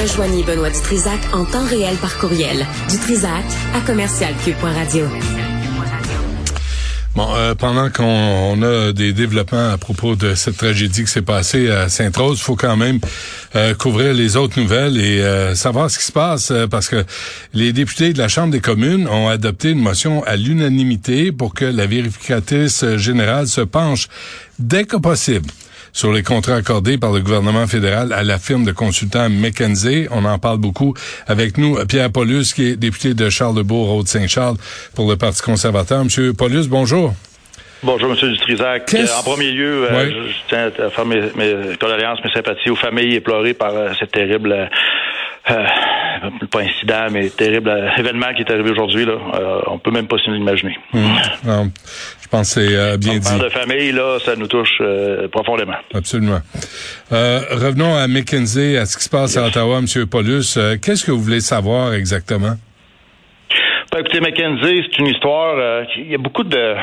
Rejoignez Benoît Dutrisac en temps réel par courriel. Dutrisac à commercialcube.radio. Bon, euh, pendant qu'on a des développements à propos de cette tragédie qui s'est passée à Sainte-Rose, faut quand même euh, couvrir les autres nouvelles et euh, savoir ce qui se passe parce que les députés de la Chambre des communes ont adopté une motion à l'unanimité pour que la vérificatrice générale se penche dès que possible sur les contrats accordés par le gouvernement fédéral à la firme de consultants McKenzie. On en parle beaucoup avec nous. Pierre Paulus, qui est député de Charlesbourg, Haute-Saint-Charles, pour le Parti conservateur. Monsieur Paulus, bonjour. Bonjour, M. Dutrisac. Euh, en premier lieu, euh, je, tiens à faire mes, mes, condoléances, mes sympathies aux familles éplorées par euh, cette terrible pas incident, mais terrible événement qui est arrivé aujourd'hui. Là, on peut même pas s'imaginer. Mmh. Pense que c'est bien dit. de famille, là, ça nous touche profondément. Absolument. revenons à McKinsey, à ce qui se passe à Ottawa, M. Paulus. Qu'est-ce que vous voulez savoir exactement? Ben, écoutez, McKenzie, c'est une histoire. il y a beaucoup de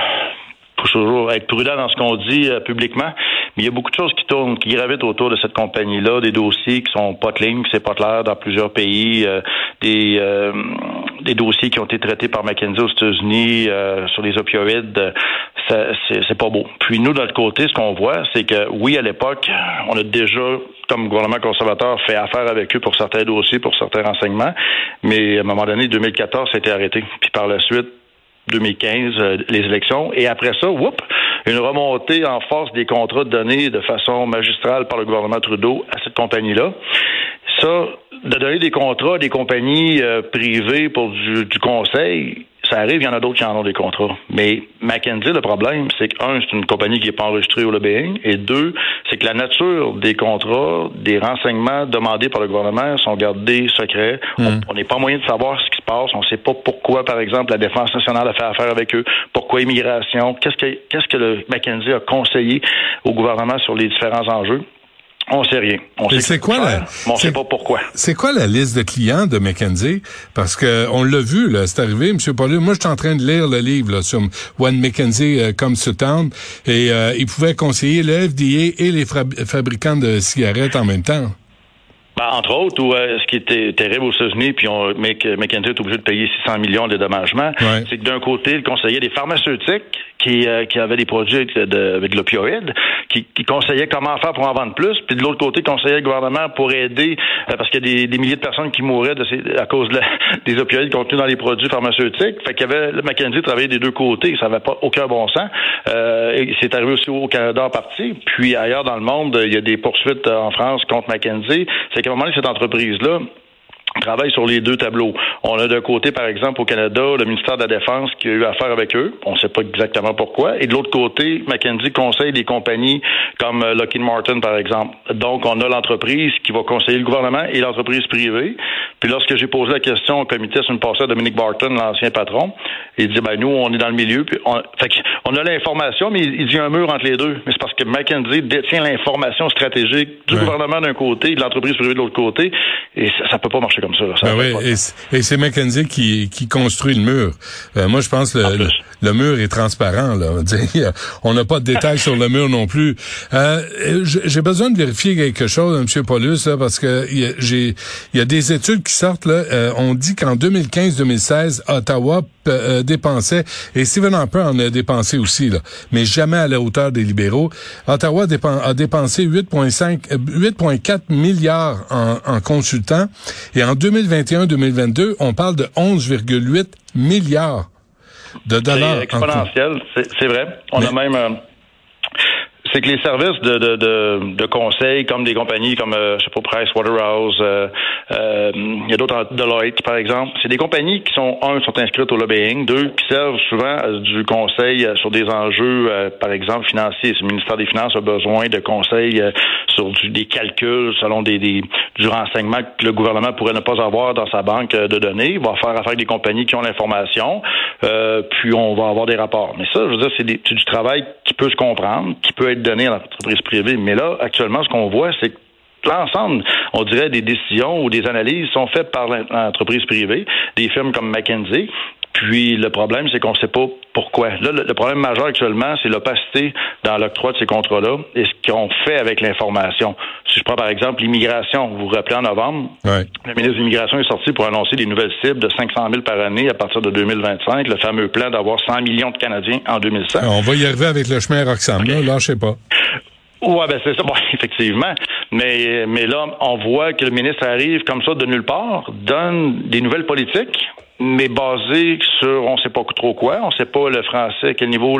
faut toujours être prudent dans ce qu'on dit euh, publiquement. Mais il y a beaucoup de choses qui tournent, qui gravitent autour de cette compagnie-là, des dossiers qui sont pas de ligne, c'est pas clair dans plusieurs pays, euh, des euh, des dossiers qui ont été traités par McKinsey aux États-Unis sur les opioïdes. C'est pas beau. Puis nous, de notre côté, ce qu'on voit, c'est que oui, à l'époque, on a déjà, comme gouvernement conservateur, fait affaire avec eux pour certains dossiers, pour certains renseignements. Mais à un moment donné, 2014, ça a été arrêté. Puis par la suite, 2015, euh, les élections. Et après ça, whoop, une remontée en force des contrats donnés de façon magistrale par le gouvernement Trudeau à cette compagnie-là. Ça, de donner des contrats à des compagnies euh, privées pour du, du conseil, ça arrive, il y en a d'autres qui en ont des contrats. Mais McKenzie, le problème, c'est que, un, c'est une compagnie qui n'est pas enregistrée au lobbying, et deux, c'est que la nature des contrats, des renseignements demandés par le gouvernement sont gardés secrets. Hmm. On n'est pas moyen de savoir ce qui se passe. On ne sait pas pourquoi, par exemple, la Défense nationale a fait affaire avec eux, pourquoi immigration, qu'est-ce que, qu'est-ce que le McKenzie a conseillé au gouvernement sur les différents enjeux. On sait rien. On sait c'est quoi la, on sait pas pourquoi. C'est quoi la liste de clients de McKenzie Parce que on l'a vu là, c'est arrivé, Monsieur Paul. Moi, je suis en train de lire le livre là, sur When McKenzie euh, Comes to Town et euh, il pouvait conseiller le FDA et les fabricants de cigarettes en même temps. Ben, entre autres, où, euh, ce qui était terrible aux États-Unis, puis on, McKenzie est obligé de payer 600 millions de dédommagements, c'est que d'un côté, il conseillait des pharmaceutiques qui, euh, qui avaient des produits de, avec de l'opioïde, qui, qui conseillaient comment faire pour en vendre plus, puis de l'autre côté, conseillait le gouvernement pour aider, euh, parce qu'il y a des, des, milliers de personnes qui mouraient de ces, à cause de des opioïdes contenus dans les produits pharmaceutiques. Fait qu'il y avait, le McKenzie travaillait des deux côtés, ça n'avait pas aucun bon sens. Euh, c'est arrivé aussi au Canada en partie, puis ailleurs dans le monde, il y a des poursuites en France contre McKenzie. C'est qu'à un moment donné, cette entreprise-là, travaille sur les deux tableaux. On a d'un côté, par exemple, au Canada, le ministère de la Défense qui a eu affaire avec eux. On ne sait pas exactement pourquoi. Et de l'autre côté, McKenzie conseille des compagnies comme euh, Lockheed Martin, par exemple. Donc, on a l'entreprise qui va conseiller le gouvernement et l'entreprise privée. Puis lorsque j'ai posé la question au comité sur une passée à Dominique Barton, l'ancien patron, il dit, ben nous, on est dans le milieu. Puis on, fait on a l'information, mais il, dit un mur entre les deux. Mais c'est parce que McKenzie détient l'information stratégique du gouvernement d'un côté et de l'entreprise privée de l'autre côté. Et ça, ne peut pas marcher comme ça. ben oui, et, c'est McKenzie qui, qui construit le mur. Euh, moi, je pense que le, le, mur est transparent. Là. On n'a pas de détails sur le mur non plus. Euh, j'ai besoin de vérifier quelque chose, M. Paulus, là, parce que j'ai il y a des études qui sortent. Là, euh, on dit qu'en 2015-2016, Ottawa euh, dépensait, et Stephen Harper en a dépensé aussi, là, mais jamais à la hauteur des libéraux. Ottawa a dépensé 8,5, 8,4 euh, milliards en, en consultants, et en 2021-2022, on parle de 11,8 milliards de dollars. C'est exponentiel, c'est vrai. On a même c'est que les services de, de, de, de, conseil, comme des compagnies comme, euh, je sais pas, Price Waterhouse, euh, euh, il y a d'autres, Deloitte, par exemple, c'est des compagnies qui sont, un, sont inscrites au lobbying, deux, qui servent souvent du conseil sur des enjeux, par exemple, financiers. Le ministère des Finances a besoin de conseils sur du, des calculs selon des, des, du renseignement que le gouvernement pourrait ne pas avoir dans sa banque de données. Il va faire affaire avec des compagnies qui ont l'information, puis on va avoir des rapports. Mais ça, je veux dire, c'est du travail qui peut se comprendre, qui peut être donner à l'entreprise privée. Mais là, actuellement, ce qu'on voit, c'est que l'ensemble, on dirait, des décisions ou des analyses sont faites par l'entreprise privée, des firmes comme McKinsey. Puis le problème, c'est qu'on ne sait pas pourquoi. Là, le, problème majeur actuellement, c'est l'opacité dans l'octroi de ces contrats-là et ce qu'on fait avec l'information. Si je prends par exemple l'immigration, vous vous rappelez en novembre, le ministre de l'Immigration est sorti pour annoncer des nouvelles cibles de 500 000 par année à partir de 2025, le fameux plan d'avoir 100 millions de Canadiens en 2100. On va y arriver avec le chemin Roxham, là, là, je sais pas. Ouais, ben c'est ça, bon, effectivement. Mais, mais là, on voit que le ministre arrive comme ça de nulle part, donne des nouvelles politiques, mais basées sur on sait pas trop quoi, on sait pas le français à quel niveau,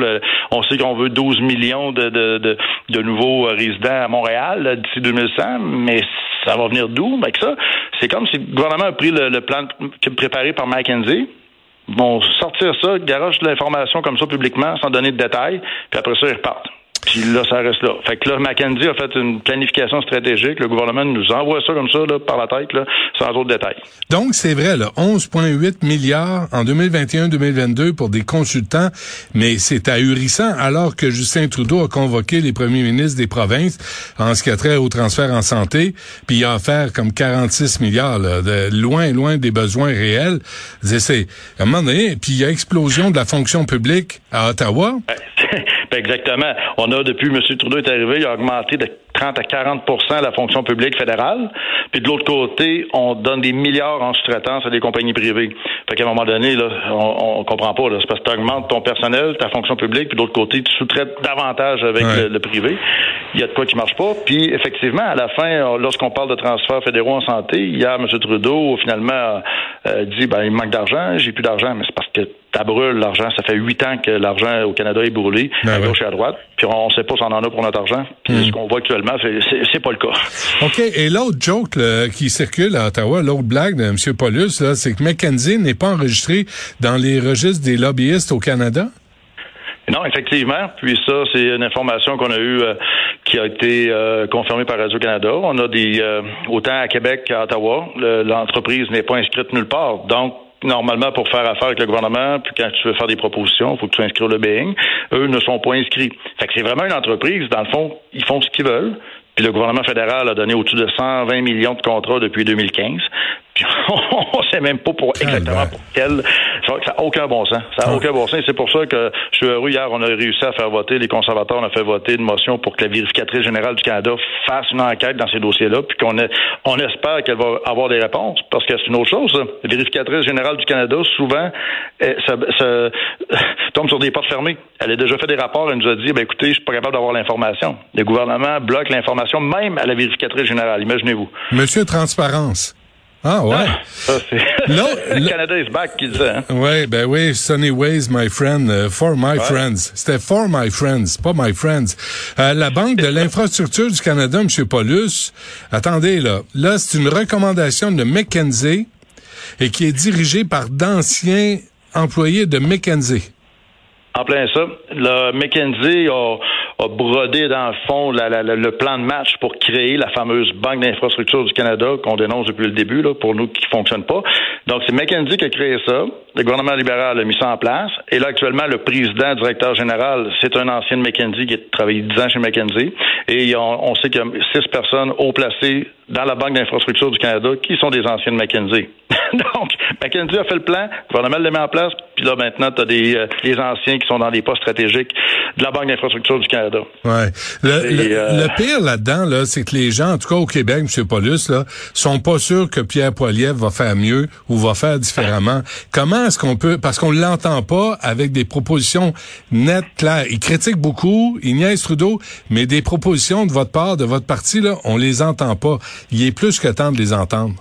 on sait qu'on veut 12 millions de, de, de, nouveaux résidents à Montréal d'ici 2100, mais ça va venir d'où avec ça? C'est comme si le gouvernement a pris le, plan préparé par McKenzie, vont sortir ça, garoche l'information comme ça publiquement, sans donner de détails, puis après ça, ils repartent. Puis là, ça reste là. Fait que là, McKenzie a fait une planification stratégique. Le gouvernement nous envoie ça comme ça, là, par la tête, là, sans autres détails. Donc, c'est vrai, là, 11,8 milliards en 2021-2022 pour des consultants, mais c'est ahurissant alors que Justin Trudeau a convoqué les premiers ministres des provinces en ce qui a trait au transfert en santé, puis il a offert comme 46 milliards, là, de loin, loin des besoins réels. C'est, à un moment donné, puis il y a explosion de la fonction publique à Ottawa. Exactement. On a, depuis M. Trudeau est arrivé, il a augmenté de 30 à 40% la fonction publique fédérale. Puis de l'autre côté, on donne des milliards en sous-traitance à des compagnies privées. Fait qu'à un moment donné, là, on, on comprend pas. C'est parce que tu augmentes ton personnel, ta fonction publique, puis de l'autre côté, tu sous-traites davantage avec le, privé. Il y a de quoi qui marche pas. Puis effectivement, à la fin, lorsqu'on parle de transferts fédéraux en santé, hier, M. Trudeau, finalement, euh, dit ben il manque d'argent, j'ai plus d'argent, mais c'est parce que ça brûle l'argent. Ça fait huit ans que l'argent au Canada est brûlé, ben à gauche et à droite. Puis on ne sait pas si on en a pour notre argent. Puis hmm. ce qu'on voit actuellement, c'est pas le cas. OK. Et l'autre joke qui circule à Ottawa, l'autre blague de M. Paulus, c'est que McKenzie n'est pas enregistré dans les registres des lobbyistes au Canada? Non, effectivement. Puis ça, c'est une information qu'on a eue euh, qui a été euh, confirmée par Radio-Canada. On a des euh, autant à Québec qu'à Ottawa, l'entreprise n'est pas inscrite nulle part. Donc, normalement, pour faire affaire avec le gouvernement, puis quand tu veux faire des propositions, il faut que tu inscrives le BEING. Eux ne sont pas inscrits. Fait que c'est vraiment une entreprise, dans le fond, ils font ce qu'ils veulent. Puis le gouvernement fédéral a donné au-dessus de 120 millions de contrats depuis 2015. on sait même pas pour exactement pour quel. Ça n'a aucun bon sens. Ça n'a aucun bon sens. C'est pour ça que je suis heureux. Hier, on a réussi à faire voter, les conservateurs, on a fait voter une motion pour que la vérificatrice générale du Canada fasse une enquête dans ces dossiers-là, puis qu'on on espère qu'elle va avoir des réponses, parce que c'est une autre chose. La vérificatrice générale du Canada, souvent, ça, tombe sur des portes fermées. Elle a déjà fait des rapports, elle nous a dit, ben écoutez, je suis pas capable d'avoir l'information. Le gouvernement bloque l'information, même à la vérificatrice générale. Imaginez-vous. Monsieur Transparence. Ah ouais. Ah, le Canada is back qu'il disait. Hein? Ouais, ben oui, Sunny Ways, my friend, uh, for my friends. C'était for my friends, pas my friends. Euh, la Banque de l'infrastructure du Canada, M. Paulus, attendez là, là c'est une recommandation de McKenzie et qui est dirigée par d'anciens employés de McKenzie. En plein ça. Le McKenzie a brodé dans le fond le plan de match pour créer la fameuse Banque d'infrastructure du Canada qu'on dénonce depuis le début, là, pour nous qui ne fonctionne pas. Donc, c'est McKenzie qui a créé ça. Le gouvernement libéral a mis ça en place. Et là, actuellement, le président, directeur général, c'est un ancien de McKenzie qui a travaillé 10 ans chez McKenzie. Et on, sait qu'il y a six personnes haut placées dans la Banque d'infrastructure du Canada qui sont des anciens de McKenzie. Donc, McKenzie a fait le plan, le gouvernement l'a mis en place, puis là, maintenant, tu as des, euh, les anciens qui sont dans des postes stratégiques de la Banque d'infrastructure du Canada. Ouais. Le, euh, le, pire là-dedans, là, c'est que les gens, en tout cas au Québec, M. Paulus, là, sont pas sûrs que Pierre Poilievre va faire mieux ou va faire différemment. Comment est-ce qu'on peut, parce qu'on l'entend pas avec des propositions nettes, claires. Il critique beaucoup, il niaise Trudeau, mais des propositions de votre part, de votre parti, là, on les entend pas. Il est plus que temps de les entendre.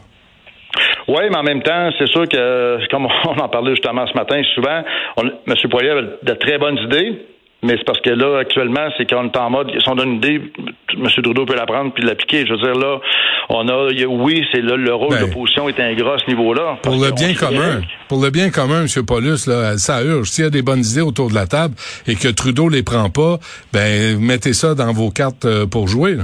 Oui, mais en même temps, c'est sûr que, comme on en parlait justement ce matin, souvent, M. Poirier avait de très bonnes idées, mais c'est parce que là, actuellement, c'est qu'on est en mode, si on donne une idée, M. Trudeau peut la prendre puis l'appliquer. Je veux dire, là, on a, oui, c'est là, le rôle ben, d'opposition est ingrat à ce niveau-là. Pour le bien commun, pour le bien commun, M. Paulus, là, ça urge. S'il y a des bonnes idées autour de la table et que Trudeau les prend pas, ben, mettez ça dans vos cartes euh, pour jouer,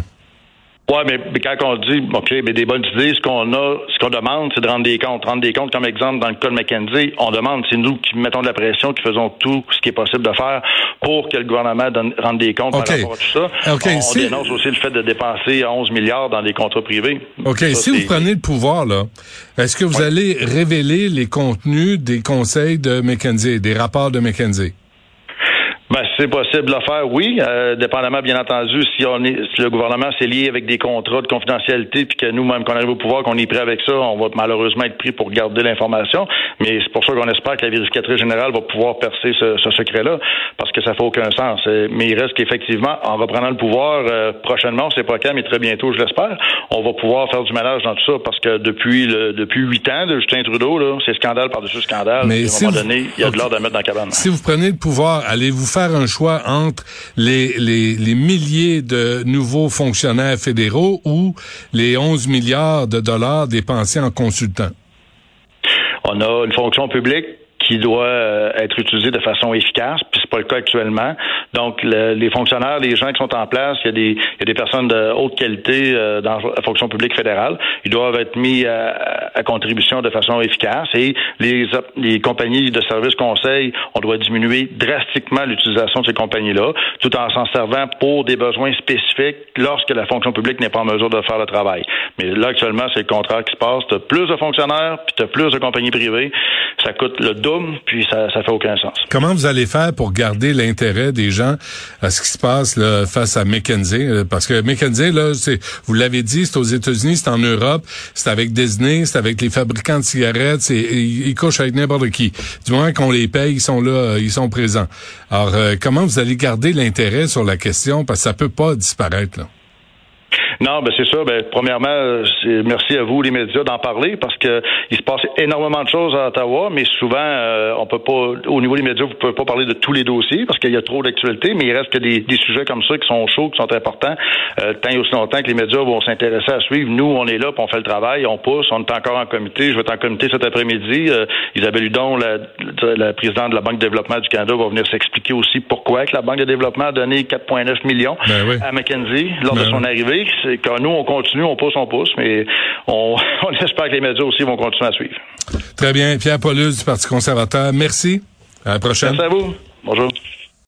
Oui, mais, quand on dit, OK, mais des bonnes idées, ce qu'on a, ce qu'on demande, c'est de rendre des comptes. Rendre des comptes, comme exemple, dans le cas de McKenzie, on demande, c'est nous qui mettons de la pression, qui faisons tout ce qui est possible de faire pour que le gouvernement donne, rende des comptes par rapport à tout ça. Okay. On, dénonce aussi le fait de dépenser 11 milliards dans des contrats privés. OK, si vous prenez le pouvoir, là, est-ce que vous allez révéler les contenus des conseils de McKenzie, des rapports de McKenzie? Ben, c'est possible de le faire, oui, euh, dépendamment, bien entendu, si on est, si le gouvernement s'est lié avec des contrats de confidentialité, puis que nous, même qu'on arrive au pouvoir, qu'on est prêt avec ça, on va malheureusement être pris pour garder l'information. Mais c'est pour ça qu'on espère que la vérificatrice générale va pouvoir percer ce, secret-là, parce que ça fait aucun sens. Mais il reste qu'effectivement, en reprenant le pouvoir euh, prochainement, c'est pas quand, mais très bientôt, je l'espère, on va pouvoir faire du ménage dans tout ça, parce que depuis le, depuis huit ans de Justin Trudeau, là, c'est scandale par-dessus scandale. Mais à un moment donné, il y a de l'ordre à mettre dans la cabane. Si vous prenez le pouvoir, allez-vous faire un choix entre les, les, les milliers de nouveaux fonctionnaires fédéraux ou les 11 milliards de dollars dépensés en consultants? On a une fonction publique qui doit euh, être utilisé de façon efficace, puis c'est pas le cas actuellement. Donc, les fonctionnaires, les gens qui sont en place, il y a des, il y a des personnes de haute qualité euh, dans la fonction publique fédérale. Ils doivent être mis à, à contribution de façon efficace. Et les, les compagnies de services conseils, on doit diminuer drastiquement l'utilisation de ces compagnies-là, tout en s'en servant pour des besoins spécifiques lorsque la fonction publique n'est pas en mesure de faire le travail. Mais là, actuellement, c'est le contraire qui se passe. Tu plus de fonctionnaires, puis tu plus de compagnies privées. Ça coûte le double puis ça, ça fait aucun sens. Comment vous allez faire pour garder l'intérêt des gens à ce qui se passe là, face à McKenzie? Euh, parce que McKenzie, là, vous l'avez dit, c'est aux États-Unis, c'est en Europe, c'est avec Disney, c'est avec les fabricants de cigarettes, c'est, ils, couchent avec n'importe qui. Du moment qu'on les paye, ils sont là, euh, ils sont présents. Alors, euh, comment vous allez garder l'intérêt sur la question? Parce que ça peut pas disparaître, là. Non, ben c'est ça. Ben, premièrement, merci à vous, les médias, d'en parler parce que il se passe énormément de choses à Ottawa, mais souvent, euh, on peut pas, au niveau des médias, vous pouvez pas parler de tous les dossiers parce qu'il y a trop d'actualité, mais il reste que des, des, sujets comme ça qui sont chauds, qui sont importants, euh, tant et aussi longtemps que les médias vont s'intéresser à suivre. Nous, on est là, puis on fait le travail, on pousse, on est encore en comité. Je vais être en comité cet après-midi. Euh, Isabelle Hudon, la, la, présidente de la Banque de développement du Canada, va venir s'expliquer aussi pourquoi que la Banque de développement a donné 4,9 millions ben à McKenzie lors de ben son arrivée quand nous, on continue, on pousse, on pousse, mais on, espère que les médias aussi vont continuer à suivre. Très bien. Pierre Paulus du Parti conservateur, merci. À la prochaine. Merci à vous. Bonjour.